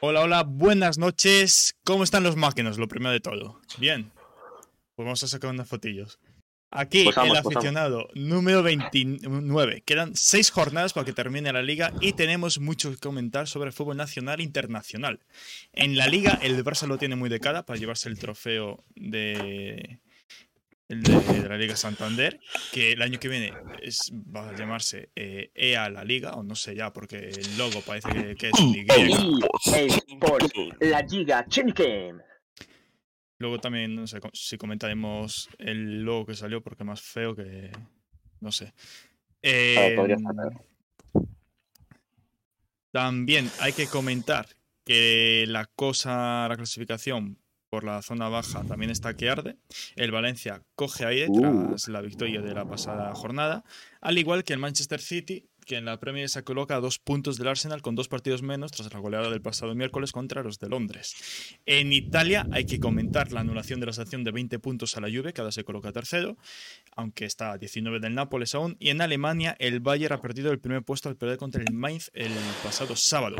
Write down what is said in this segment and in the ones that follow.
Hola, hola, buenas noches. ¿Cómo están los máquinas? Lo primero de todo. Bien. Pues vamos a sacar unas fotillos. Aquí Posamos, el aficionado número 29. Quedan seis jornadas para que termine la liga y tenemos mucho que comentar sobre el fútbol nacional e internacional. En la liga, el Barça lo tiene muy de cara para llevarse el trofeo de, el de, de la Liga Santander, que el año que viene es, va a llamarse eh, EA la Liga, o no sé ya, porque el logo parece que, que es Y. EA Sports, la Liga. Luego también, no sé si comentaremos el logo que salió, porque es más feo que. No sé. Peor. también hay que comentar que la cosa, la clasificación por la zona baja también está que arde. El Valencia coge aire Uh. tras la victoria de la pasada jornada, al igual que el Manchester City, que en la Premier se coloca a dos puntos del Arsenal con dos partidos menos tras la goleada del pasado miércoles contra los de Londres. En Italia hay que comentar la anulación de la sanción de 20 puntos a la Juve, que ahora se coloca tercero, aunque está a 19 del Nápoles aún. Y en Alemania el Bayern ha perdido el primer puesto al perder contra el Mainz el pasado sábado.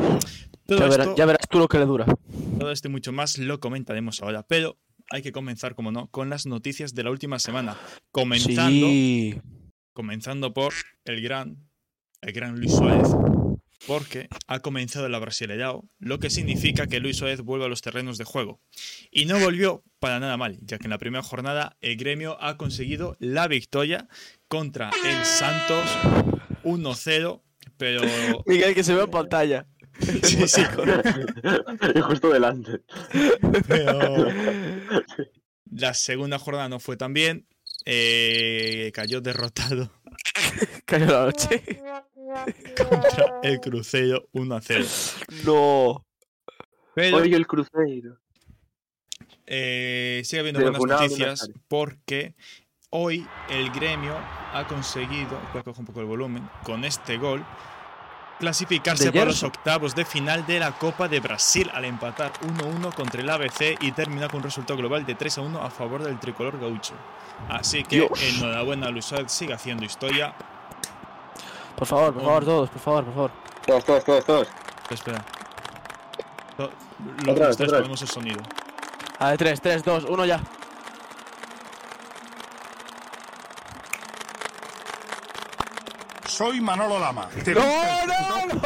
Todo Ya verás, esto, ya verás tú lo que le dura. Todo esto y mucho más lo comentaremos ahora, pero hay que comenzar, como no, con las noticias de la última semana. Comenzando, Sí. comenzando por el gran, el gran Luis Suárez, porque ha comenzado el Brasileirao, lo que significa que Luis Suárez vuelve a los terrenos de juego. Y no volvió para nada mal, ya que en la primera jornada el gremio ha conseguido la victoria contra el Santos 1-0, pero Miguel, que se ve en pantalla. Sí, sí. Y justo delante. Pero la segunda jornada no fue tan bien. eh, cayó derrotado Cayó la noche. contra el Cruzeiro 1 a 0. No. Pero Oye, el Cruzeiro. eh, sigue habiendo buenas noticias porque hoy el gremio ha conseguido, voy a coger un poco el volumen, con este gol, clasificarse ¿De para los octavos de final de la Copa de Brasil al empatar 1-1 contra el ABC y terminar con un resultado global de 3-1 a favor del tricolor gaucho. Así que Dios. enhorabuena Luis Suárez, sigue haciendo historia. Por favor, por favor, todos, por favor, por favor. Todos, todos, todos, todos. Espera. Los tres vez. ponemos el sonido. A ver, 3, 3, 2, 1 ya. Soy Manolo Lama. Te- ¡No, no, no!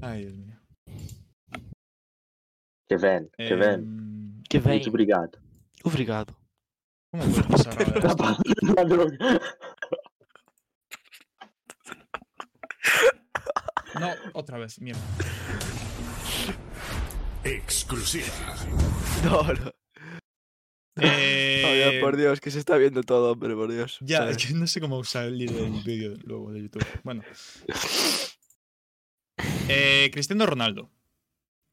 Ay, Dios mío. Que ven, que ven. Em, Que Muito bem. obrigado. Obrigado. ¿Cómo puede pasar ahora esto? No, otra vez, mierda. Exclusiva. No, no. Eh, por Dios, que se está viendo todo, hombre, por Dios. Ya, ¿sabes? es que no sé cómo salir del vídeo luego de YouTube. Bueno. Eh, Cristiano Ronaldo.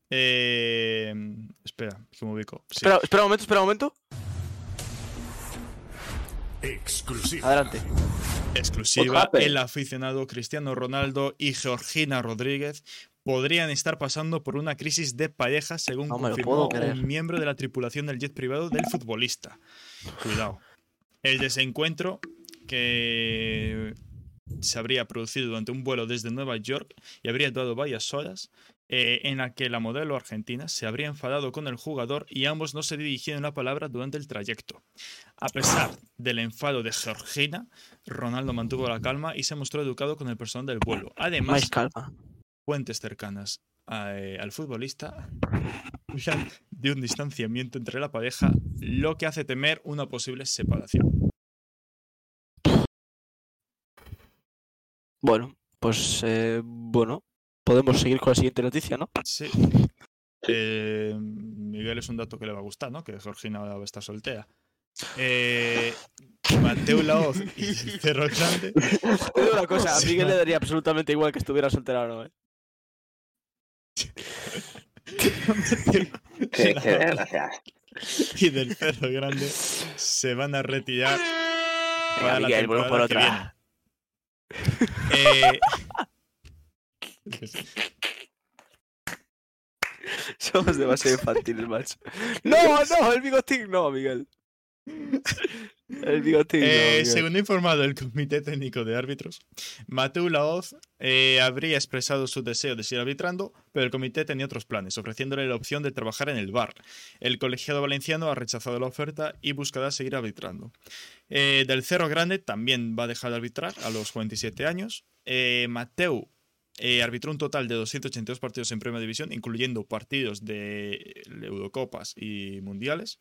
Eh, espera, que me ubico. Sí. Espera, espera un momento, espera un momento. Exclusiva. Adelante. exclusiva, el aficionado Cristiano Ronaldo y Georgina Rodríguez podrían estar pasando por una crisis de pareja, según No confirmó un miembro de la tripulación del jet privado del futbolista. Cuidado. El desencuentro que se habría producido durante un vuelo desde Nueva York y habría durado varias horas, eh, en la que la modelo argentina se habría enfadado con el jugador y ambos no se dirigieron la palabra durante el trayecto. A pesar del enfado de Georgina, Ronaldo mantuvo la calma y se mostró educado con el personal del vuelo. Además, calma. Fuentes cercanas a, eh, al futbolista de un distanciamiento entre la pareja, lo que hace temer una posible separación. Bueno, pues, eh, bueno. Podemos seguir con la siguiente noticia, ¿no? Sí. Eh, Miguel es un dato que le va a gustar, ¿no? Que Georgina ahora va a estar soltera. Eh, Mateo Laoz y el Cerro Grande. Te digo una cosa, a Sí, Miguel le daría absolutamente igual que estuviera soltera o no, ¿eh? Y del Cerro Grande se van a retirar para la Miguel, por otra. viene. Eh, Somos demasiado infantiles, macho. No, no, el bigotín no, Miguel. El bigotillo. Eh, según ha informado el Comité Técnico de Árbitros, Mateu Laoz eh, habría expresado su deseo de seguir arbitrando, pero el comité tenía otros planes, ofreciéndole la opción de trabajar en el bar. El colegiado valenciano ha rechazado la oferta y buscará seguir arbitrando. Eh, del Cerro Grande también va a dejar de arbitrar a los 47 años. Mateu eh, arbitró un total de 282 partidos en Primera División, incluyendo partidos de Eurocopas y Mundiales.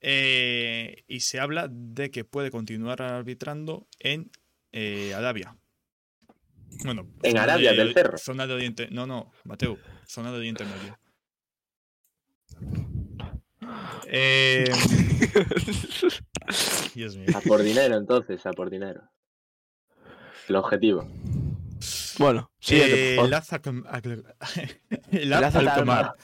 Eh, y se habla de que puede continuar arbitrando en eh, Arabia. Bueno, En Arabia, de- del Cerro. Zona de Oriente. No, no, Mateo. Zona de Oriente Medio. Eh, Dios mío. A por dinero, entonces, a por dinero. El objetivo. Bueno, Eh, Laza Alkmaar. Alkmaar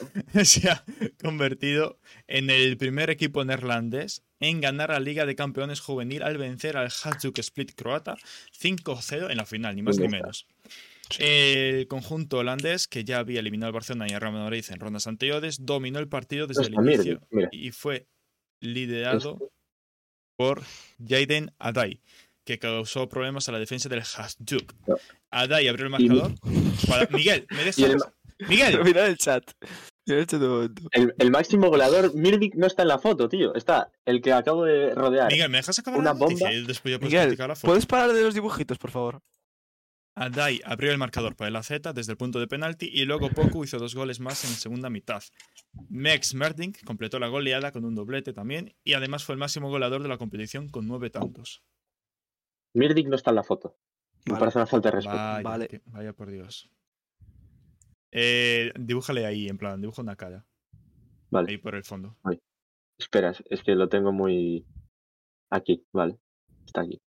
se ha convertido en el primer equipo neerlandés en ganar la Liga de Campeones Juvenil al vencer al Hajduk Split croata 5-0 en la final, ni más ni menos. El conjunto holandés, que ya había eliminado al Barcelona y al Real Madrid en rondas anteriores, dominó el partido desde el Está, mira, inicio mira. y fue liderado por Jaden Adai, que causó problemas a la defensa del Hajduk. No. Adai abrió el marcador. para- Miguel, ¿me el- dejas? Miguel, Mira el chat. Mira el chat. El, el máximo goleador, Mirvik, no está en la foto, tío. Está el que acabo de rodear. Miguel, ¿me dejas acabar Una la bomba. Y después ya puedes Miguel, la foto. ¿puedes parar de los dibujitos, por favor? Adai abrió el marcador para el AZ desde el punto de penalti y luego Poku hizo dos goles más en segunda mitad. Mex Merdink completó la goleada con un doblete también y además fue el máximo goleador de la competición con nueve tantos. Mirvik no está en la foto. Me Vale. parece una falta de respeto. Vaya, Vale. que- vaya por Dios. Eh, dibújale ahí, en plan, dibuja una cara. Vale. Ahí por el fondo. Espera, es- es que lo tengo muy. Aquí, vale. Está aquí.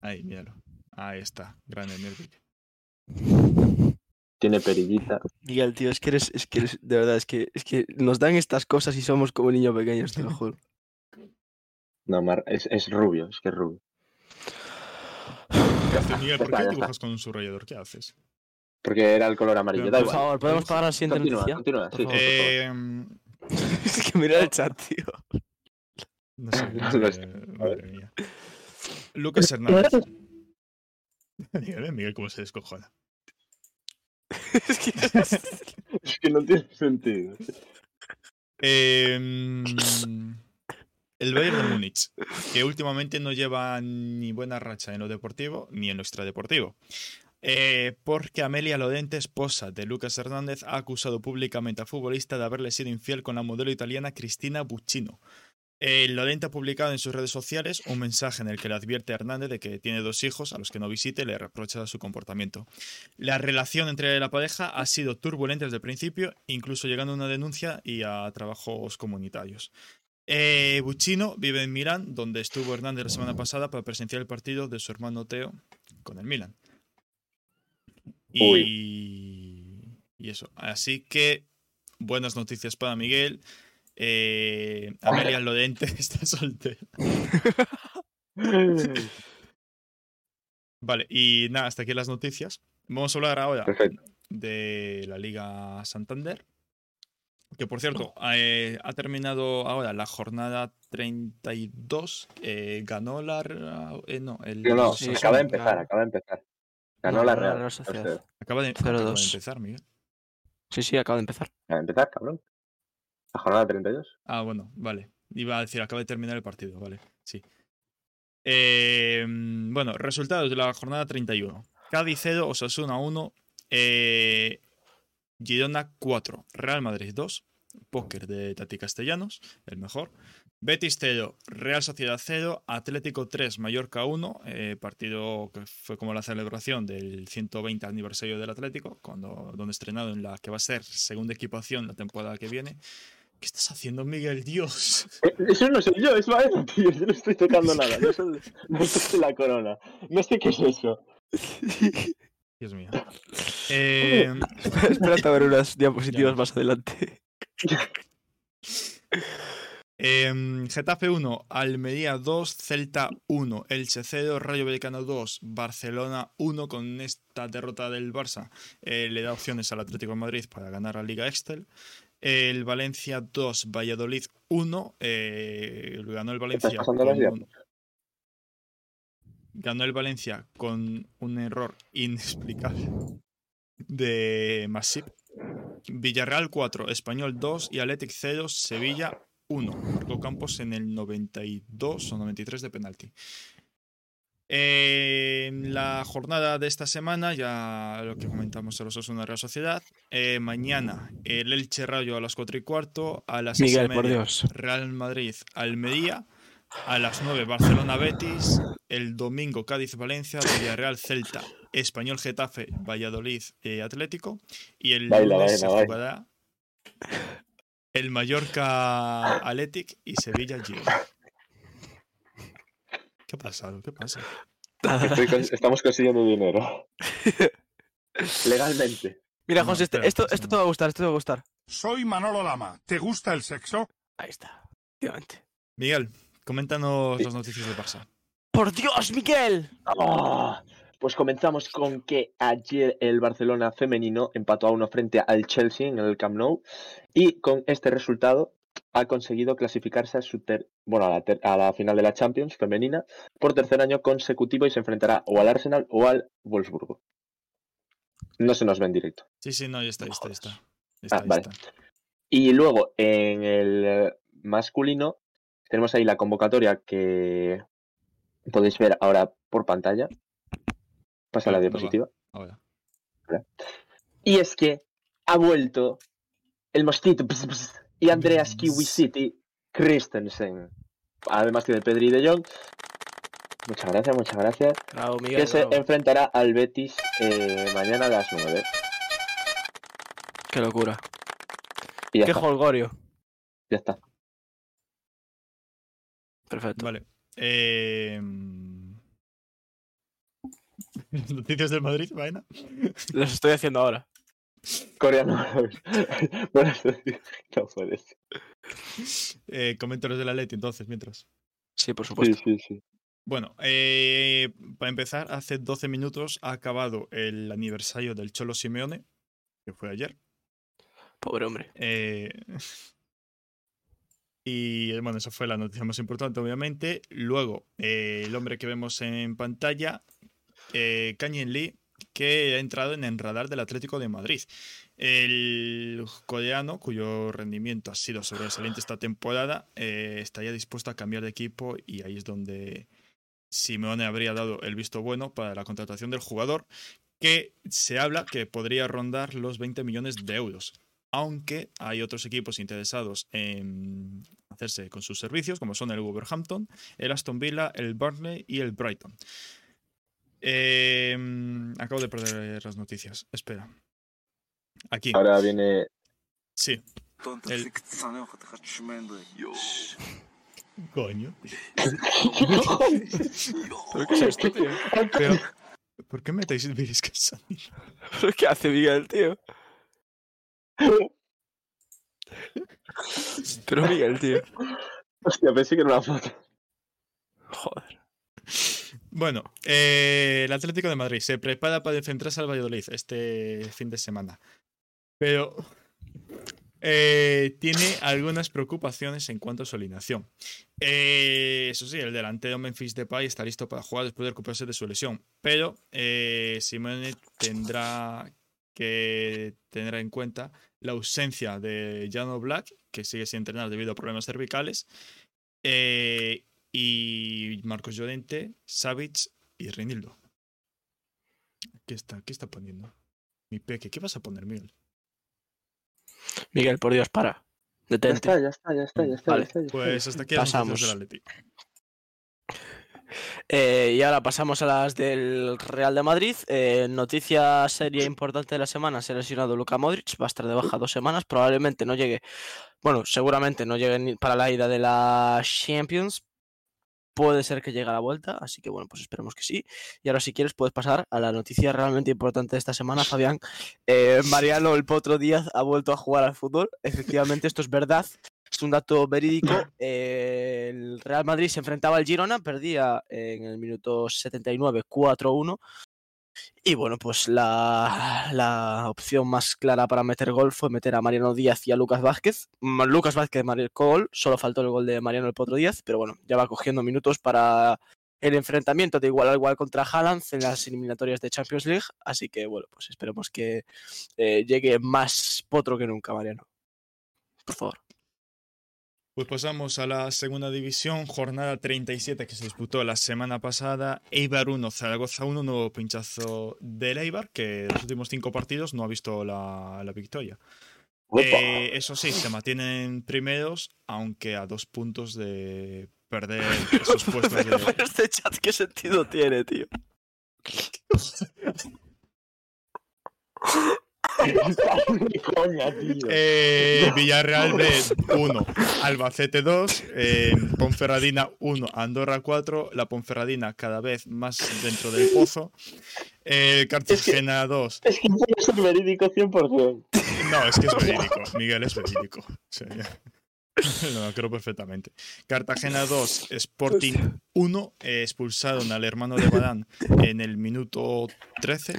Ahí, míralo. Ahí está. Grande Merdink. Tiene perillita. Miguel, tío, es que eres, es que eres, de verdad, es que, es que nos dan estas cosas y somos como niños pequeños, te lo juro. No, Mar, es, es rubio, es que es rubio. ¿Qué haces, Miguel? ¿Por está, qué ya dibujas con un subrayador? ¿Qué haces? Porque era el color amarillo. Pero, Da Por igual. favor, ¿podemos pasar a la siguiente Continúa, noticia? continúa, sí. favor. Eh, es que mira el chat, tío. no sé, no sé, madre mía. Lucas Hernández. Miguel, Miguel, cómo se descojona. es que... Es que no tiene sentido. Em, el Bayern de Múnich, que últimamente no lleva ni buena racha en lo deportivo ni en lo extradeportivo. Eh, porque Amelia Lodente, esposa de Lucas Hernández, ha acusado públicamente al futbolista de haberle sido infiel con la modelo italiana Cristina Buccino. Eh, Lodente ha publicado en sus redes sociales un mensaje en el que le advierte a Hernández de que tiene dos hijos a los que no visite y le reprocha su comportamiento. La relación entre la pareja ha sido turbulenta desde el principio, incluso llegando a una denuncia y a trabajos comunitarios. Eh, Buccino vive en Milán, donde estuvo Hernández la semana pasada para presenciar el partido de su hermano Teo con el Milan. Y, y eso. Así que buenas noticias para Miguel. Eh, Amelia Lodente está soltera. Vale, y nada, hasta aquí las noticias. Vamos a hablar ahora Perfecto. de la Liga Santander. Que por cierto, eh, ha terminado ahora la jornada 32. eh, ganó la. Eh, no, el. No, no, Sí, acaba de empezar, acaba de empezar. Ganó No, la Real. Real Sociedad. Acaba de, acaba de 0-2. empezar, Miguel. Sí, sí, acaba de empezar. Acaba de empezar, cabrón. La jornada 32. Ah, bueno, vale. Iba a decir, acaba de terminar el partido, vale. Sí. Eh, bueno, resultados de la jornada 31. Cádiz 0, Osasuna 1, eh, Girona 4, Real Madrid 2, póker de Tati Castellanos, el mejor. Betis 0, Real Sociedad 0, Atlético 3, Mallorca 1, eh, partido que fue como la celebración del 120 aniversario del Atlético, cuando, donde estrenado en la que va a ser segunda equipación la temporada que viene. ¿Qué estás haciendo, Miguel? Dios. Eh, Eso no soy yo, es Baeza, tío. Yo no estoy tocando nada. No soy, no soy la corona. No sé qué es eso. Dios mío. Eh, Espérate a ver unas diapositivas Ya. más adelante. em, Getafe 1, Almería 2, Celta 1, Elche 0, Rayo Vallecano 2, Barcelona 1. Con esta derrota del Barça eh, le da opciones al Atlético de Madrid para ganar la Liga Excel. El Valencia 2, Valladolid 1. eh, ganó el estás Valencia. pasando las con ganó el Valencia con un error inexplicable de Masip. Villarreal 4, Español 2 y Athletic 0, Sevilla 1. Marcó Campos en el 92 o 93 de penalti. En la jornada de esta semana, ya lo que comentamos a los Osasuna Real Sociedad. eh, mañana el Elche Rayo a las 4 y cuarto, a las seis y Miguel, por media, Dios. Real Madrid Almería, a las 9 Barcelona Betis, el domingo Cádiz Valencia, Villarreal Celta, Español Getafe, Valladolid eh, Atlético y el Baila, lunes se baila, baila. jugará el Mallorca Athletic y Sevilla Girona. ¿Qué ha pasado? ¿Qué pasa? Estoy Estamos consiguiendo dinero. Legalmente. Mira, No, José, este- espera, esto, esto te va a gustar, esto te va a gustar. Soy Manolo Lama. ¿Te gusta el sexo? Ahí está. Efectivamente. Miguel, coméntanos Sí. las noticias del Barça. ¡Por Dios, Miguel! Ah, Pues comenzamos con que ayer el Barcelona femenino empató a uno frente al Chelsea en el Camp Nou y con este resultado ha conseguido clasificarse a, su ter- bueno, a, la ter- a la final de la Champions femenina por tercer año consecutivo y se enfrentará o al Arsenal o al Wolfsburgo. No se nos ve en directo. Sí, sí, no, ya está, ya está, ya jodas. está. Ya está, Ah, ya vale. está. Y luego en el masculino tenemos ahí la convocatoria que podéis ver ahora por pantalla. Pasa la diapositiva. Ahora. Y es que ha vuelto el mosquito y Andreas. Kiwi City Christensen. Además de Pedri y de Jong. Muchas gracias, muchas gracias. Bravo, Miguel. Que se bravo. enfrentará al Betis eh, mañana a las 9. Qué locura. Y ya Qué está. holgorio. Ya está. Perfecto. Vale. Eh... Noticias del Madrid, vaina. Los estoy haciendo ahora. Coreano. bueno, no puede ser. Eh, comento los del Atleti entonces, mientras. Sí, por Sí, supuesto. sí, sí. Bueno, eh, para empezar, hace 12 minutos ha acabado el aniversario del Cholo Simeone, que fue ayer. Pobre hombre. Eh, y eh, bueno, esa fue la noticia más importante, obviamente. Luego, eh, el hombre que vemos en pantalla, eh, Lee, que ha entrado en el radar del Atlético de Madrid. El coreano, cuyo rendimiento ha sido sobresaliente esta temporada, eh, estaría dispuesto a cambiar de equipo y ahí es donde Simeone habría dado el visto bueno para la contratación del jugador, que se habla que podría rondar los 20 millones de euros aunque hay otros equipos interesados en hacerse con sus servicios, como son el Wolverhampton, el Aston Villa, el Burnley y el Brighton. Eh, acabo de perder las noticias. Espera. Aquí. Ahora viene. Sí. El- Coño. ¿Pero qué es esto, tío? Pero, ¿por qué metéis vídeos que son? ¿Pero qué hace Miguel, tío? Pero Miguel, tío. Hostia, pensé que era una foto. Joder. Bueno, eh, el Atlético de Madrid se prepara para enfrentarse al Valladolid este fin de semana. Pero eh, tiene algunas preocupaciones en cuanto a su alineación. Eh, eso sí, el delantero Memphis Depay está listo para jugar después de recuperarse de su lesión. Pero eh, Simone tendrá que tener en cuenta la ausencia de Jano Black, que sigue sin entrenar debido a problemas cervicales, eh, y Marcos Llorente, Savic y Reinildo. ¿Qué está, ¿Qué está poniendo? Mi peque, ¿qué vas a poner, Miguel? Miguel, por Dios, para. Ya Detente. está, ya está, ya está, ya está. Vale, ya está, ya está. Pues hasta aquí las Pasamos. del Atleti. Eh, y ahora pasamos a las del Real de Madrid. Eh, noticia seria e importante de la semana: se ha lesionado Luka Modric, va a estar de baja dos semanas. Probablemente no llegue, bueno, seguramente no llegue para la ida de la Champions. Puede ser que llegue a la vuelta, así que bueno, pues esperemos que sí. Y ahora, si quieres, puedes pasar a la noticia realmente importante de esta semana, Fabián. Eh, Mariano el Potro Díaz ha vuelto a jugar al fútbol. Efectivamente, esto es verdad. Es un dato verídico. Eh, el Real Madrid se enfrentaba al Girona, perdía en el minuto 79 4-1. Y bueno, pues la, la opción más clara para meter gol fue meter a Mariano Díaz y a Lucas Vázquez. Lucas Vázquez marcó gol, solo faltó el gol de Mariano el Potro Díaz, pero bueno, ya va cogiendo minutos para el enfrentamiento de igual a igual contra Haaland en las eliminatorias de Champions League. Así que bueno, pues esperemos que eh, llegue más potro que nunca, Mariano. Por favor. Pues pasamos a la segunda división, jornada 37 que se disputó la semana pasada. Eibar 1, Zaragoza 1, nuevo pinchazo del Eibar, que en los últimos cinco partidos no ha visto la, la victoria. Eh, eso sí, se mantienen primeros, aunque a dos puntos de perder esos puestos Pero de... este chat, ¿qué sentido tiene, tío? Coña, tío. Eh, Villarreal B 1, Albacete 2, eh, Ponferradina 1, Andorra 4, la Ponferradina cada vez más dentro del pozo, eh, Cartagena 2, Es que puede ser verídico 100%. no, es que es verídico, Miguel es verídico, Sí, lo creo perfectamente. Cartagena 2, Sporting 1, eh, expulsaron al hermano de Badán en el minuto 13,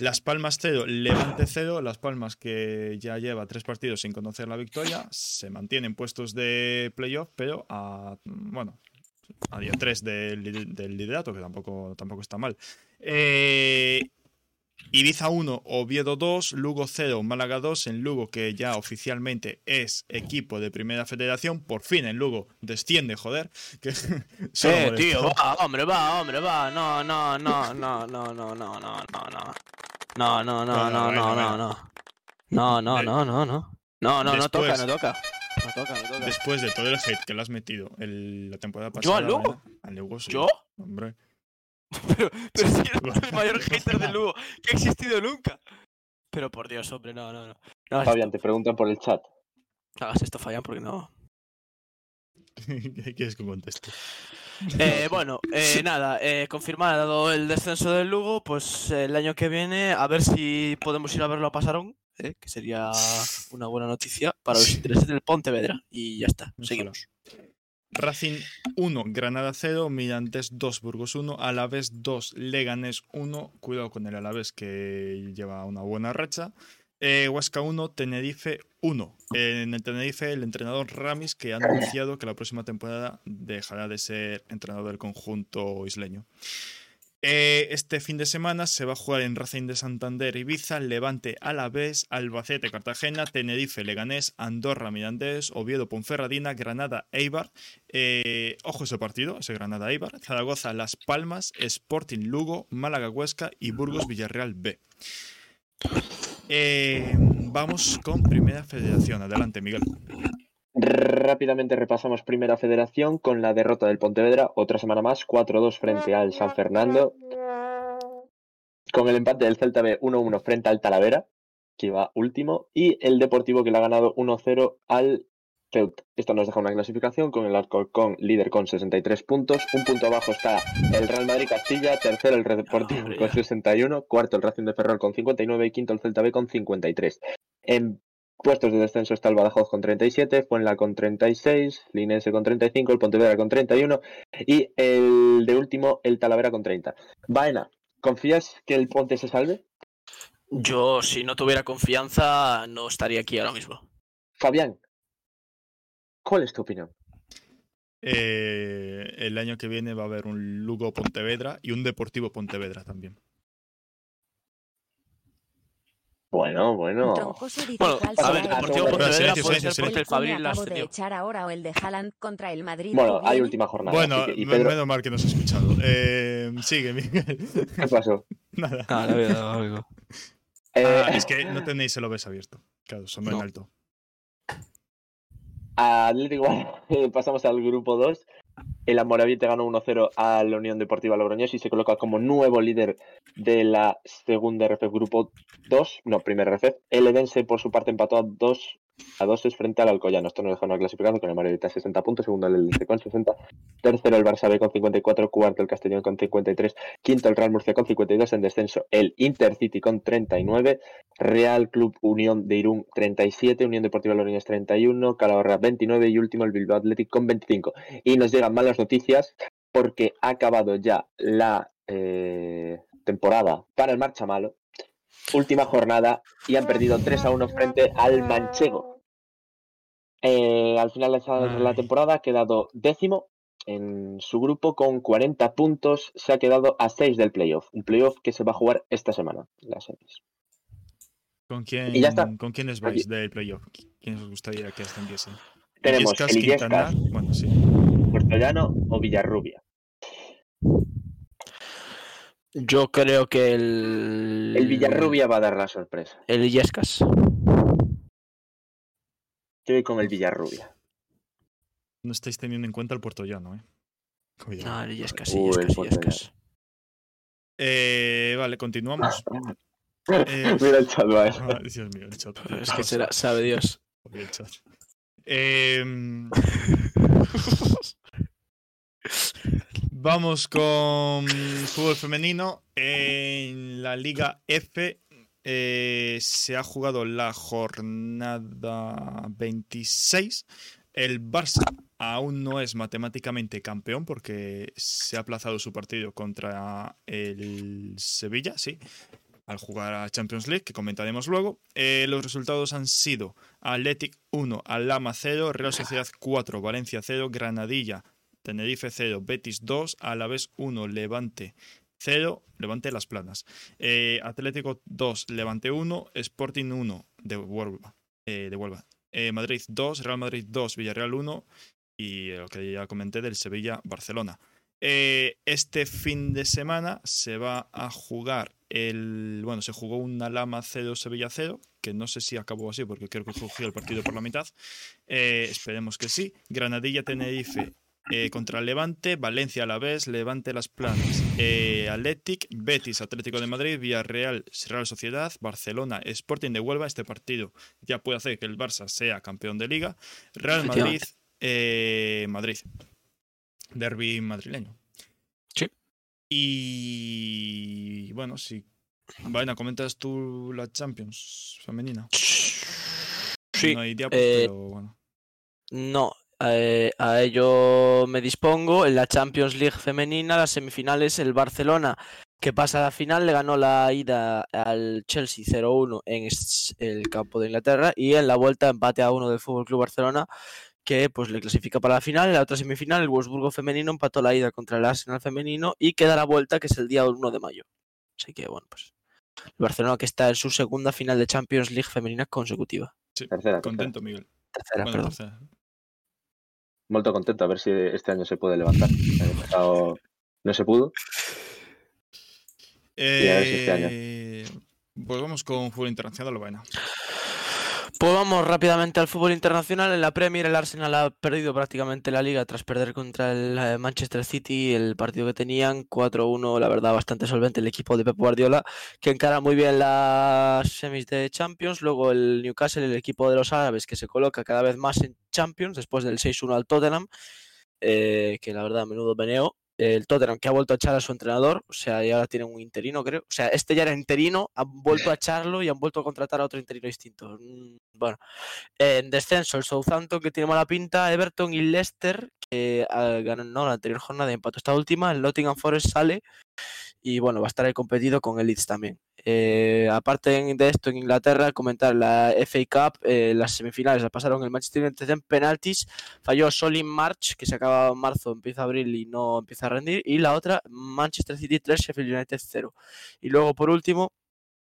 Las Palmas 0, Levante 0, Las Palmas que ya lleva tres partidos sin conocer la victoria, se mantienen puestos de playoff, pero a, bueno, a día 3 del, del liderato, que tampoco, tampoco está mal. Eh, Ibiza 1, Oviedo 2, Lugo 0, Málaga 2, en Lugo que ya oficialmente es equipo de primera federación, por fin en Lugo desciende, joder. Que Eh, tío, va, hombre, va, hombre, va. No, no, no, no, no, no, no, no, no, no. No, no, no, no, no, no, no. No, no, no, no, no. No, no, no toca, no toca. No toca, no toca. Después de todo el hate que le has metido el- la temporada ¿Yo pasada. al Lugo? ¿eh? Al Lugo, sí. ¿Yo? Hombre. Pero, pero si eres el mayor hater de Lugo que ha existido nunca. Pero por Dios, hombre, no, no, no. No Fabián, te preguntan por el chat. no hagas esto, Fabián, porque no. ¿Qué quieres que conteste? Eh, bueno, eh, nada, eh, confirmado el descenso del Lugo, pues el año que viene a ver si podemos ir a verlo a Pasarón, eh, que sería una buena noticia para los intereses del Pontevedra. Y ya está, Ojalá. seguimos. Racing 1, Granada 0, Mirantes 2, Burgos 1, Alavés 2, Leganés 1. Cuidado con el Alavés que lleva una buena racha. Eh, Huesca 1, Tenerife 1. En el Tenerife, el entrenador Ramis que ha anunciado que la próxima temporada dejará de ser entrenador del conjunto isleño. Eh, este fin de semana se va a jugar en Racing de Santander, Ibiza, Levante, Alavés, Albacete, Cartagena, Tenerife, Leganés, Andorra, Mirandés, Oviedo, Ponferradina, Granada, Eibar. Eh, ojo ese partido, ese Granada Eibar. Zaragoza, Las Palmas, Sporting Lugo, Málaga Huesca y Burgos Villarreal B. Eh, vamos con Primera Federación. Adelante, Miguel. Rápidamente repasamos Primera Federación con la derrota del Pontevedra, otra semana más, 4-2 frente al San Fernando. Con el empate del Celta B 1-1 frente al Talavera, que iba último. Y el Deportivo que le ha ganado 1-0 al Ceuta. Esto nos deja una clasificación con el Alcorcón líder con 63 puntos. Un punto abajo está el Real Madrid Castilla, tercero el Red Deportivo Hombre, con ya. 61, cuarto el Racing de Ferrol con 59 y quinto el Celta B con 53. En puestos de descenso está el Badajoz con 37, Fuenla con 36, Linense con 35, el Pontevedra con 31 y el de último el Talavera con 30. Baena, ¿confías que el Ponte se salve? Yo, si no tuviera confianza, no estaría aquí ahora mismo. Fabián, ¿cuál es tu opinión? Eh, el año que viene va a haber un Lugo Pontevedra y un Deportivo Pontevedra también. Bueno, bueno. Troncoso dice Bueno, a ver, Deportivo Pontevedra puede ser porque el ¿El cuña Fabril la acabo de echar ahora o el de Haaland contra el Madrid? Bueno, hay última jornada. Bueno, que- y Pedro, menos mal que nos has escuchado. Eh, sigue, Miguel. ¿qué pasó? Nada. Ah, la verdad, algo. Eh, Ah, es que no tenéis el OBS abierto. Claro, sonó en No. alto. Atlético, pasamos al grupo 2. El Amoravite ganó 1-0 a la Unión Deportiva Logroñés y se coloca como nuevo líder de la segunda RFF Grupo 2, no, primera RFF. El Edense, por su parte, empató a 2 a 2 frente al Alcoyano. Esto nos deja una clasificación con el Amoravite a 60 puntos, segundo el Edense con 60, tercero el Barça B con 54, cuarto el Castellón con 53, quinto el Real Murcia con 52 en descenso, el Intercity con 39, Real Club Unión de Irún 37, Unión Deportiva Logroñés 31, Calahorra 29 y último el Bilbao Athletic con 25. Y nos llegan malas noticias porque ha acabado ya la eh, temporada para el Marcha Malo. Última jornada y han perdido 3 a 1 frente al Manchego. Eh, al final de la temporada ha quedado décimo en su grupo con 40 puntos. Se ha quedado a 6 del playoff. Un playoff que se va a jugar esta semana. Las semis. ¿Con quién, Y ya está. ¿Con quiénes vais del playoff? ¿Quién os gustaría que ascendiesen? Tenemos Illescas, el Quintanar, Bueno, sí. Puerto Llano o Villarrubia. Yo creo que el. El Villarrubia va a dar la sorpresa. El Illescas. Yo voy con el Villarrubia. No estáis teniendo en cuenta el puertollano, ¿eh? Cuidado. No, el Illescas, Uy, el Illescas, Puerto Illescas. Eh, vale, continuamos. Eh, Mira el chaval. ah, Dios mío, el chat. Es ¿qué que será, sabe Dios. El chat. Em, Vamos con fútbol femenino. En la Liga F eh, se ha jugado la jornada 26. El Barça aún no es matemáticamente campeón porque se ha aplazado su partido contra el Sevilla, sí, al jugar a Champions League, que comentaremos luego. Eh, los resultados han sido Athletic 1, Alama 0, Real Sociedad 4, Valencia 0, Granadilla, Tenerife 0, Betis 2, Alavés 1, Levante 0, Levante Las Planas. Eh, Atlético 2, Levante 1, Sporting 1, de Huelva. eh, de Huelva. Eh, Madrid 2, Real Madrid 2, Villarreal 1 y lo que ya comenté del Sevilla-Barcelona. Este fin de semana se va a jugar el. Bueno, se jugó una Lama 0 Sevilla 0, que no sé si acabó así porque creo que cogió el partido por la mitad. Esperemos que sí. Granadilla Tenerife eh, contra Levante, Valencia a la vez, Levante Las Planas, eh, Athletic, Betis Atlético de Madrid, Villarreal Real Sociedad, Barcelona Sporting de Huelva. Este partido ya puede hacer que el Barça sea campeón de liga. Real Madrid, eh, Madrid. Derby madrileño. Sí. Y bueno, si. Vaina, comentas tú la Champions femenina. Sí, No hay diapos, eh, pero bueno. No, eh, a ello me dispongo. En la Champions League femenina, las semifinales, el Barcelona, que pasa a la final, le ganó la ida al Chelsea 0-1 en el campo de Inglaterra y en la vuelta empate a 1 del Fútbol Club Barcelona, que pues le clasifica para la final. En la otra semifinal, el Wolfsburgo femenino empató la ida contra el Arsenal femenino y queda la vuelta, que es el día 1 de mayo. Así que bueno, pues el Barcelona que está en su segunda final de Champions League femenina consecutiva. Sí, Tercera, tercera. contento, Miguel. Tercera, Bueno, perdón. tercera. Muy contento a ver si este año se puede levantar. Pasado no se pudo. a ver si este año. Eh, Pues vamos con fútbol internacional, Lobaina. Pues vamos rápidamente al fútbol internacional. En la Premier el Arsenal ha perdido prácticamente la liga tras perder contra el eh, Manchester City el partido que tenían 4-1, la verdad bastante solvente el equipo de Pep Guardiola que encara muy bien las semis de Champions. Luego el Newcastle, el equipo de los árabes que se coloca cada vez más en Champions después del 6-1 al Tottenham, eh, que la verdad menudo meneo. El Tottenham que ha vuelto a echar a su entrenador, o sea, ya ahora tienen un interino, creo. O sea, este ya era interino, han vuelto a echarlo y han vuelto a contratar a otro interino distinto. Mm, Bueno, en descenso, el Southampton que tiene mala pinta, Everton y Leicester que ah, ganó la anterior jornada y empató esta última. El Nottingham Forest sale y bueno, va a estar ahí competido con el Leeds también. Eh, aparte de esto, en Inglaterra, comentar la FA Cup, eh, las semifinales la pasaron el Manchester United en penaltis, falló Solin March, que se acaba en marzo, empieza abril y no empieza a rendir, y la otra, Manchester City 3, Sheffield United 0. Y luego, por último,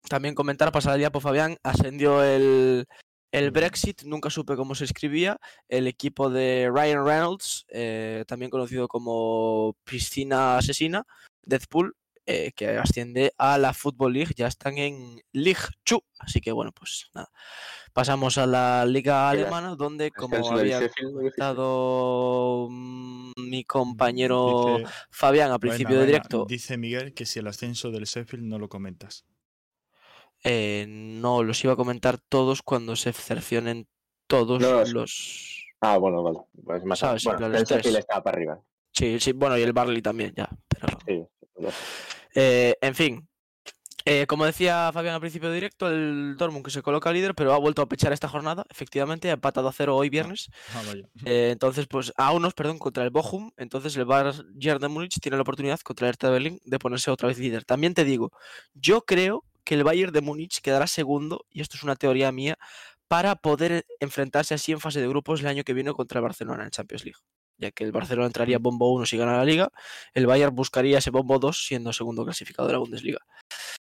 también comentar, pasar el diapo Fabián, ascendió el, el Brexit, nunca supe cómo se escribía, el equipo de Ryan Reynolds, eh, también conocido como Piscina Asesina, Deadpool, eh, que asciende a la Football League, ya están en League 2, así que bueno, pues nada. Pasamos a la liga alemana, donde como había comentado mm, mi compañero Dice- Fabián al Buena, principio de buena. directo, Dice Miguel que si el ascenso del Sheffield no lo comentas. eh, no los iba a comentar todos cuando se cercionen todos No, los... Ah, bueno, vale. Pues más el. Sheffield estaba para arriba. Sí, sí, bueno, y el Barley también, ya, pero... Sí, ya. Eh, en fin, Eh, como decía Fabián al principio de directo, el Dortmund que se coloca líder, pero ha vuelto a pechar esta jornada, efectivamente, ha empatado a cero hoy viernes. Ah, vaya. Eh, entonces, pues a unos, perdón, contra el Bochum. Entonces el Bayern de Múnich tiene la oportunidad contra el Hertha de Berlín de ponerse otra vez líder. También te digo, yo creo que el Bayern de Múnich quedará segundo, y esto es una teoría mía, para poder enfrentarse así en fase de grupos el año que viene contra el Barcelona en Champions League. Ya que el Barcelona entraría bombo 1 si gana la liga, el Bayern buscaría ese bombo 2 siendo segundo clasificado de la Bundesliga.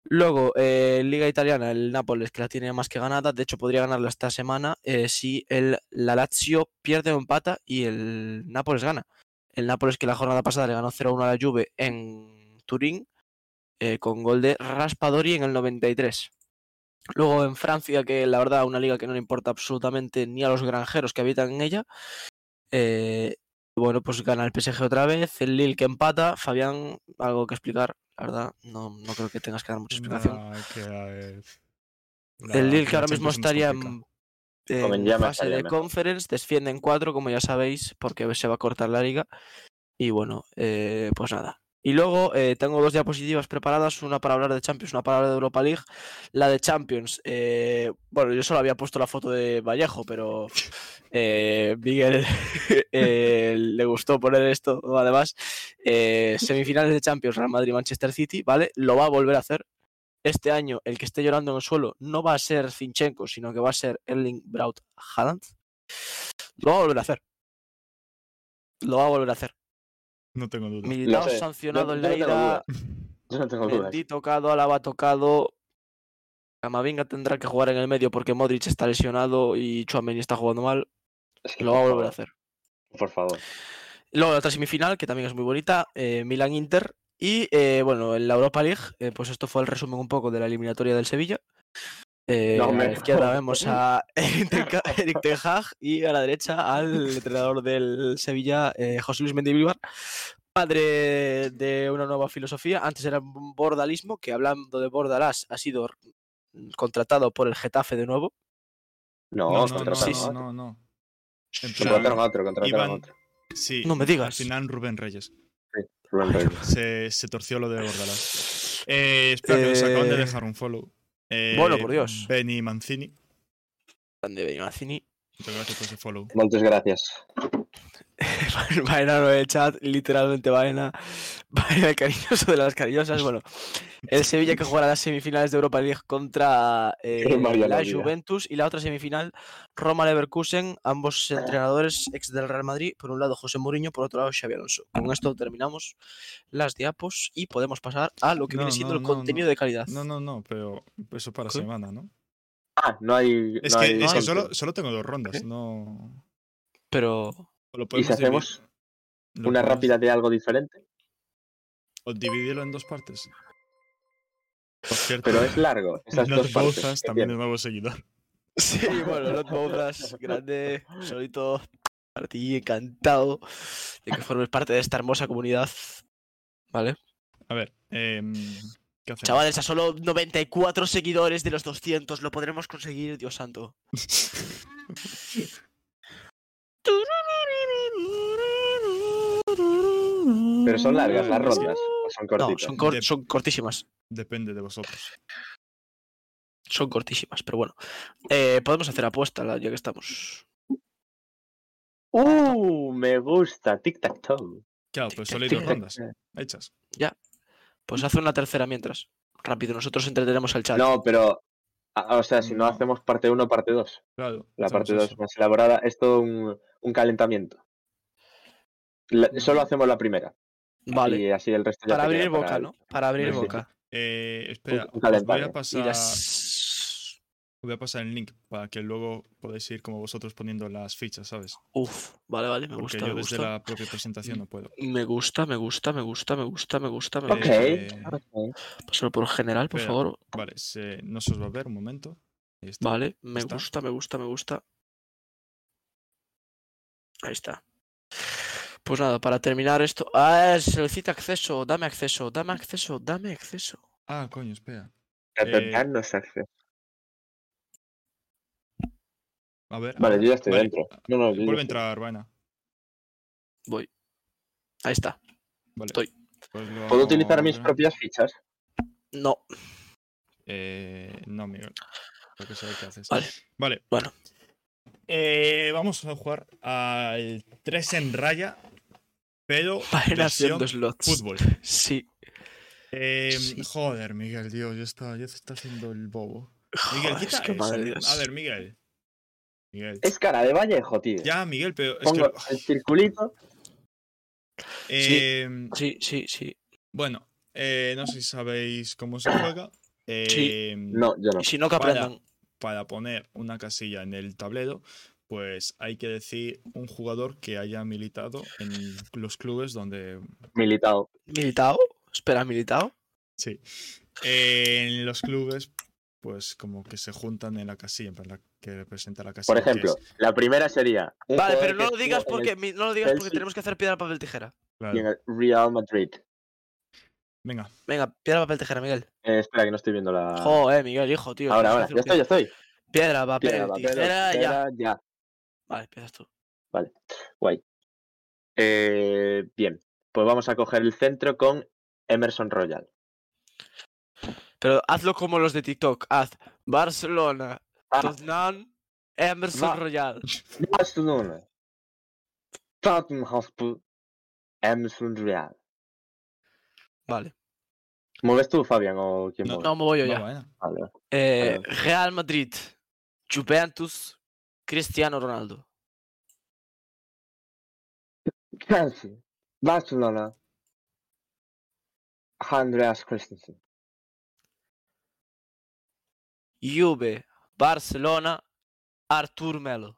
Luego, eh, Liga Italiana, el Nápoles, que la tiene más que ganada. De hecho, podría ganarla esta semana eh, si el, la Lazio pierde o empata y el Nápoles gana. El Nápoles que la jornada pasada le ganó 0-1 a la Juve en Turín, eh, con gol de Raspadori en el 93. Luego en Francia, que la verdad una liga que no le importa absolutamente ni a los granjeros que habitan en ella. eh, bueno, pues gana el PSG otra vez, el Lille que empata. Fabián, algo que explicar, la verdad, no, no creo que tengas que dar mucha explicación. Que, El Lille que ahora mismo estaría en, ya fase de conference, desciende en cuatro, como ya sabéis, porque se va a cortar la liga. Y bueno, eh, pues nada. Y luego eh, tengo dos diapositivas preparadas, una para hablar de Champions, una para hablar de Europa League. La de Champions, eh, bueno, yo solo había puesto la foto de Vallejo, pero eh, Miguel eh, le gustó poner esto, además. Semifinales de Champions, Real Madrid-Manchester City, ¿vale? Lo va a volver a hacer. Este año el que esté llorando en el suelo no va a ser Zinchenko, sino que va a ser Erling Braut Haaland. Lo va a volver a hacer. Lo va a volver a hacer. No tengo duda. Militao sé. sancionado en la ida. Yo no tengo dudas. Mendy tocado, Alaba tocado. Camavinga tendrá que jugar en el medio porque Modric está lesionado y Chouameni está jugando mal. Es que, Lo va a volver a hacer. Por favor. Luego la otra semifinal, que también es muy bonita, eh, Milan-Inter. Y eh, bueno, en la Europa League, eh, pues esto fue el resumen un poco de la eliminatoria del Sevilla. Eh, No, a la izquierda vemos a Eric Ten Hag y a la derecha al entrenador del Sevilla, eh, José Luis Mendilibar, padre de una nueva filosofía. Antes era un bordalismo, que hablando de Bordalás ha sido contratado por el Getafe de nuevo. No, No, no, no, contrataron sí, a sí. otro. no, no. Contrataron a otro, contrataron a Iván- otro. sí, No me digas. Al final Rubén Reyes. Rubén Reyes. Se, se torció lo de Bordalás. Eh, espera, que nos acaban de Eh, dejar un follow. Eh, bueno, por Dios. Benny Mancini. Grande Benimazzini. Muchas gracias por ese follow. Muchas gracias. Vaina no el chat, literalmente vaina. Vaina el cariñoso de las cariñosas. Bueno, el Sevilla que jugará las semifinales de Europa League contra eh, la. Juventus y la otra semifinal Roma Leverkusen, ambos entrenadores ex del Real Madrid. Por un lado José Mourinho, por otro lado Xavi Alonso. Con esto terminamos las diapos y podemos pasar a lo que No, viene siendo no, el no, contenido no. de calidad. No, no, no, pero eso para ¿Qué? semana, ¿no? Ah, no hay. Es no que, hay es que control. solo, solo tengo dos rondas, ¿Qué? no. Pero Lo ¿Y si hacemos dividir- una podemos- rápida de algo diferente? O dividirlo en dos partes. Por cierto, Pero es largo. Esas Not dos. Bouzas también es nuevo seguidor. Sí, bueno, Lot Bouzas, grande, solito, para ti, encantado de que formes parte de esta hermosa comunidad. ¿Vale? A ver, em, ¿qué hacemos? Chavales, a solo 94 seguidores de los 200, lo podremos conseguir, Dios santo. Pero son largas las rondas. O son No, cortitas. son, cor- Dep- son cortísimas. Depende de vosotros. Son cortísimas, pero bueno. Eh, podemos hacer apuesta ya que estamos. Uh, me gusta. Tic tac toe. Claro, pues solo hay dos rondas hechas. Pues hace una tercera mientras. Rápido, nosotros entretenemos al chat. No, pero. O sea, si no No. hacemos parte 1, parte 2. Claro. La parte 2 eso. más elaborada. Es todo un, un calentamiento. La- solo hacemos la primera. vale. Y así el resto ya Para abrir boca, para el- ¿no? Para abrir Sí. boca. Eh, espera, un os voy a pasar. las... Voy a pasar el link para que luego podáis ir como vosotros poniendo las fichas, ¿sabes? Uf, vale, vale, me Porque gusta, yo me desde gusta. la propia presentación no puedo. Me gusta, me gusta, me gusta, me gusta, me gusta, me Ok. gusta. Eh, Ok. Pásalo por general, por Espera. favor. Vale, se- no se os va a ver un momento. Ahí está. Vale, me está. gusta, me gusta, me gusta. Ahí está. Pues nada, para terminar esto. Ah, solicita acceso, dame acceso, dame acceso, dame acceso. Ah, coño, espera. Eh, darnos acceso. A ver. Vale, yo ya estoy Vale, dentro. No, no, Vuelve a entrar, Vaina. Voy. Ahí está. Vale. Estoy. Pues lo ¿Puedo utilizar mis propias fichas? No, Eh, no, Miguel. Creo que sé qué haces. Vale. Vale. Bueno. Eh, vamos a jugar al 3 en raya, pero haciendo slots. fútbol. Sí. Eh, Sí. Joder, Miguel, Dios, ya está, ya se está haciendo el bobo. Miguel, Joder, quita es que eso, madre de Mi- Dios. A ver, Miguel. Miguel. Es cara de Vallejo, tío. Ya, Miguel, pero es Pongo que. el circulito. eh, Sí, sí, sí. Bueno, eh, no sé si sabéis cómo se juega. Eh, No, yo no. Y si no, que Para. Para poner una casilla en el tablero, pues hay que decir un jugador que haya militado en los clubes donde. Militado. ¿Militao? Espera, ¿militao? Sí. Eh, en los clubes, pues como que se juntan en la casilla, en plan, la que representa la casilla. Por ejemplo, la primera sería. Vale, pero no lo digas el- porque no lo digas porque tenemos que hacer piedra, papel, tijera. claro. y en el Real Madrid. Venga, Venga, piedra, papel, tijera, Miguel. Eh, espera, que no estoy viendo la. Joder, Miguel, hijo, tío. ahora, ahora. Ya estoy, ya estoy. pie- Piedra, papel, Piedra, papel, tijera, ya. tijera, ya. Vale, empiezas tú. Guay. Eh, bien, pues vamos a coger el centro con Emerson Royal. Pero hazlo como los de TikTok. Haz Barcelona, Ah. Tottenham, Emerson Va. Royal. Barcelona. Tottenham Hotspur. Emerson Royal. Vale. ¿Mueves tú, Fabián, o quién No. mueve? No me voy yo ya. bueno. Vale. Eh, Vale. Real Madrid, Juventus, Cristiano Ronaldo. Chelsea. Barcelona. Andreas Christensen. Juve, Barcelona, Artur Melo.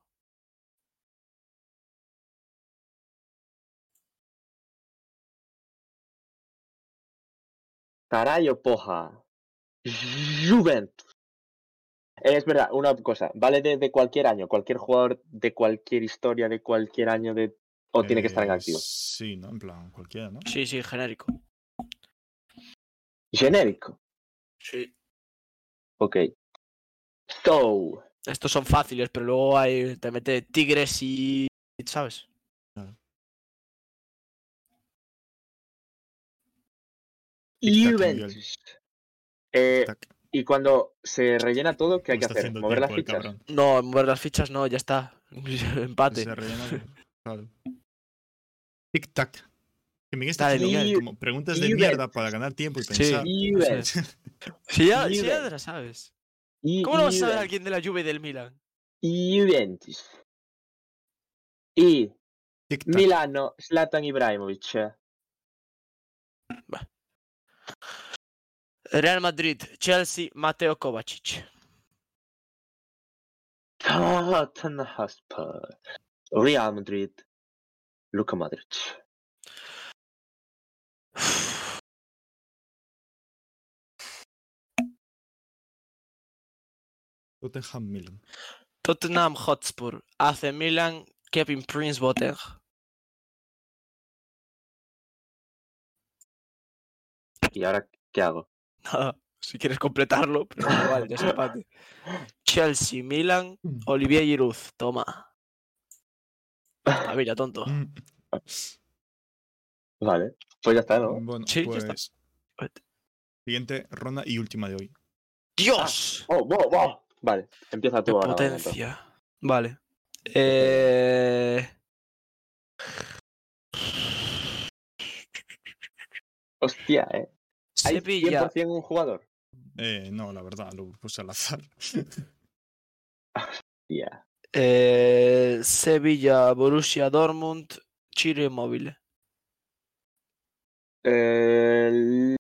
Carayo Poja. Juventus. Es verdad, una cosa. Vale de, de cualquier año, cualquier jugador de cualquier historia, de cualquier año de. O tiene que estar en Eh, activo. Sí, ¿no? En plan, cualquiera, ¿no? Sí, sí, genérico. Genérico. Sí. Ok. So. Estos son fáciles, pero luego hay, te mete Tigres y. ¿Sabes? Miguel. Juventus. Eh, Tac. Y cuando se rellena todo, ¿qué hay que hacer? ¿Mover las fichas? cabrón. No, mover las fichas no, ya está. Empate. Se rellena claro. Tic-tac. Que Miguel está Dale, haciendo Miguel. como preguntas de mierda para ganar tiempo y Sí. pensar. Juventus. Si ya, la sabes. ¿Cómo no vas a saber a alguien de la Juve y del Milan? Juventus. Y. Milano, Zlatan Ibrahimovic. Real Madrid, Chelsea, Mateo Kovacic. Tottenham Hotspur. Real Madrid. Luka Modric. Tottenham Milan. Tottenham Hotspur, AC Milan, Kevin Prince Boateng. ¿Y ahora qué hago? Nada, si quieres completarlo, pero igual, ya empate. Chelsea, Milan, Olivier Giroud, toma. A ver, ya tonto. Mm, Vale, pues ya está, ¿no? Bueno, Sí, ya está. pues. Siguiente ronda y última de hoy. ¡Dios! Oh, wow, wow. Vale, empieza ¡Qué tú ahora. Potencia! Vale. Eh... Hostia, ¿eh? ¿Hay Sevilla, 100% un jugador? Eh, no, la verdad, lo puse al azar. Hostia. eh, Sevilla, Borussia Dortmund, Immobile. Eh,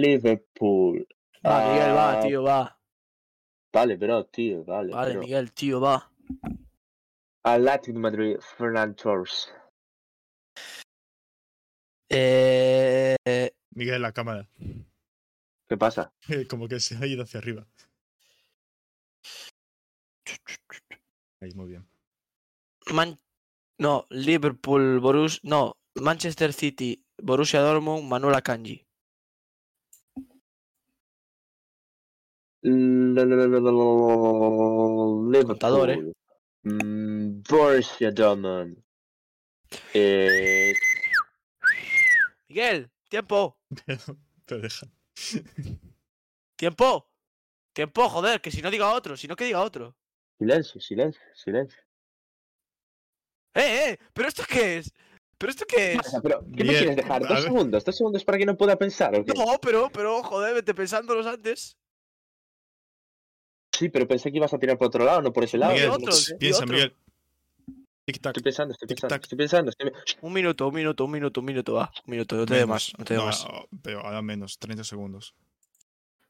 Liverpool. Va, Miguel, va, Ah, tío, va. Vale, pero, tío, vale. Vale, pero- Miguel, tío, va. Atlético de Madrid, Fernando Torres. Eh... Miguel, la cámara. ¿Qué pasa? Como que se ha ido hacia arriba. Ahí, muy bien. Man- No, Liverpool, Borussia... No, Manchester City, Borussia Dortmund, Manuel Akanji. Liverpool. Contador, ¿eh? Mm, Borussia Dortmund. Eh, Miguel, tiempo, tiempo. Tiempo, joder, que si no diga otro, si no que diga otro. Silencio, silencio, silencio. ¡Eh, eh! ¿Pero esto qué es? ¿Pero esto qué es? Pasa, pero, ¿qué me quieres dejar? ¿Dos segundos? ¿Dos segundos para que no pueda pensar o qué? No, pero, pero, joder, vete pensándolos antes. Sí, pero pensé que ibas a tirar por otro lado, no por ese lado. Miguel, No y piensa, otro. Miguel. Tic-tac. Estoy pensando, estoy Tic, pensando, tac. estoy pensando. estoy- Un minuto, un minuto, un minuto, un minuto, va. Un minuto, no te dé más, no te dé No, más. Pero ahora menos, 30 segundos.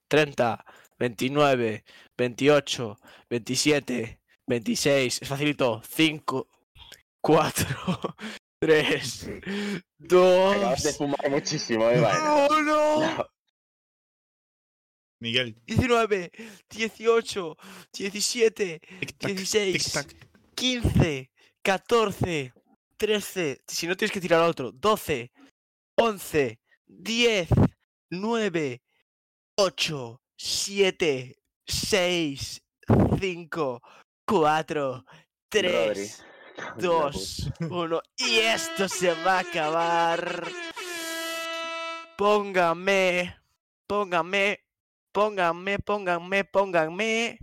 30, 29, 28, 27, 26. Es facilito. 5, 4, 3, 2, Acabas de fumar muchísimo, eh, vale. 1. No. Miguel, 19, 18, 17, tic-tac. 16, Tic-tac. 15, 14, 13. Si no tienes que tirar a otro. 12, 11, 10, 9, 8, 7, 6, 5, 4, 3, 2, 1. Y esto se va a acabar. Póngame, póngame, póngame, póngame, póngame.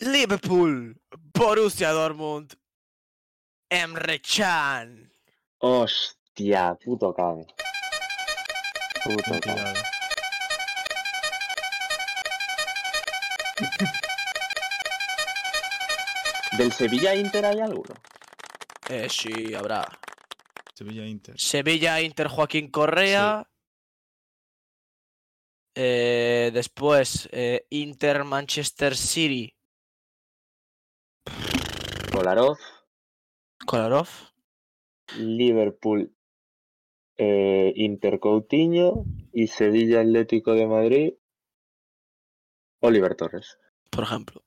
Liverpool, Borussia Dortmund, Emre Can. Hostia, puto can. Puto cuidado. ¿Del Sevilla Inter hay alguno? Eh, sí, habrá. Sevilla Inter. Sevilla, Inter, Joaquín Correa. Eh, después, eh, Inter, Manchester City, Kolarov, Kolarov. Liverpool, eh, Inter Coutinho y Sevilla Atlético de Madrid, Oliver Torres. por ejemplo.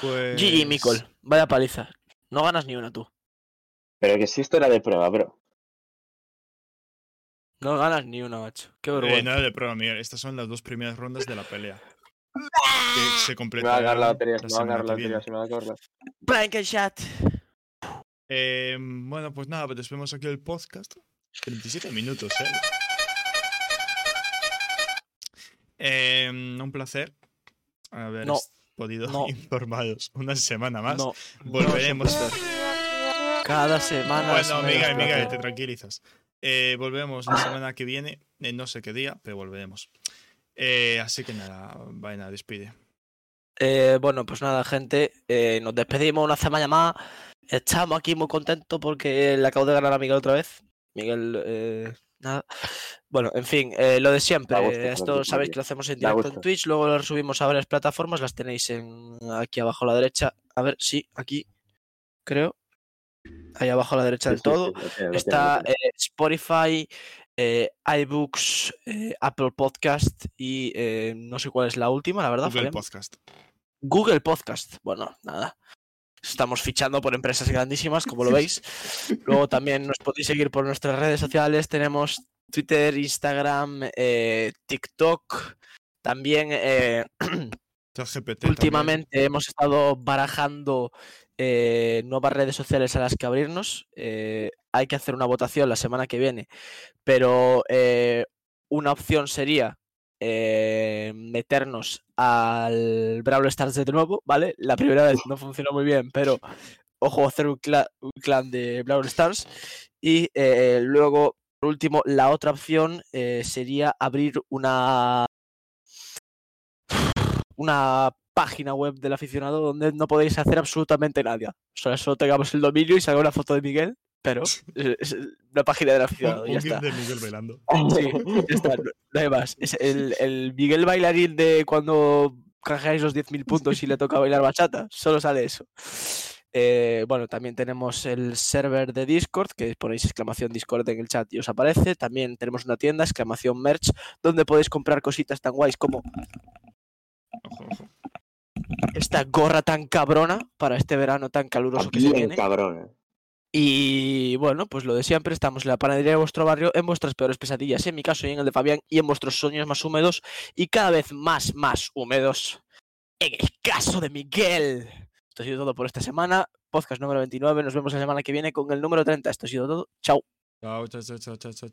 Pues... Gigi Mikol, vaya paliza. No ganas ni una tú. Pero que si esto era de prueba, bro. No ganas ni una, macho. Qué Eh, vergüenza. nada de prueba, Miguel. Estas son las dos primeras rondas de la pelea. Que se Me completa va a ganar la lotería, la me va a ganar la viene. se me va a acordar. Blankenshot. Eh, bueno, pues nada, pues despedimos aquí el podcast. 37 minutos, ¿eh? Eh, un placer haber No, podido no. informaros una semana más. No. Volveremos. Cada semana. bueno, Miguel, Miguel, te tranquilizas. Eh, volvemos la semana que viene. eh, no sé qué día, pero volveremos. Eh, así que nada, vaina, despide. Eh, bueno, pues nada, gente. eh, nos despedimos una semana más. Estamos aquí muy contentos porque le acabo de ganar a Miguel otra vez. Miguel, eh, nada. Bueno, en fin, eh, lo de siempre. Gusto, Esto sabéis que lo hacemos en directo en. Twitch, luego lo subimos a varias plataformas, las tenéis en aquí abajo a la derecha. A ver, sí, aquí, creo. Ahí abajo a la derecha del todo. Está eh, Spotify, eh, iBooks, eh, Apple Podcast y eh, no sé cuál es la última, la verdad. Google Fabián. Podcast. Google Podcast. Bueno, nada. Estamos fichando por empresas grandísimas, como lo veis. Luego también nos podéis seguir por nuestras redes sociales. Tenemos Twitter, Instagram, eh, TikTok. Eh, también. últimamente hemos estado barajando eh, nuevas redes sociales a las que abrirnos. Eh, hay que hacer una votación la semana que viene, pero eh, una opción sería meternos al Brawl Stars de nuevo, ¿vale? La primera vez no funcionó muy bien, pero ojo, hacer un, un clan de Brawl Stars. Y luego, por último, la otra opción sería abrir una una página web del aficionado donde no podéis hacer absolutamente nada. Solo, solo tengamos el dominio y salga una foto de Miguel, pero es, una página del aficionado. Ya está. de Miguel bailando. Sí, ya está, no hay más. Es el, el Miguel bailarín de cuando canjeáis los 10.000 puntos y le toca bailar bachata. Solo sale eso. Eh, bueno, también tenemos el server de Discord, que ponéis exclamación Discord en el chat y os aparece. También tenemos una tienda, exclamación merch, donde podéis comprar cositas tan guays como Ojo, ojo. esta gorra tan cabrona para este verano tan caluroso que se viene. cabrón. eh. Y bueno, pues lo de siempre, estamos en la panadería de vuestro barrio, en vuestras peores pesadillas, en mi caso y en el de Fabián, y en vuestros sueños más húmedos y cada vez más, más húmedos. En el caso de Miguel. Esto ha sido todo por esta semana. podcast número 29. Nos vemos la semana que viene con el número 30. Esto ha sido todo. Chao. Chao, chao, chao, chao, chao, chao.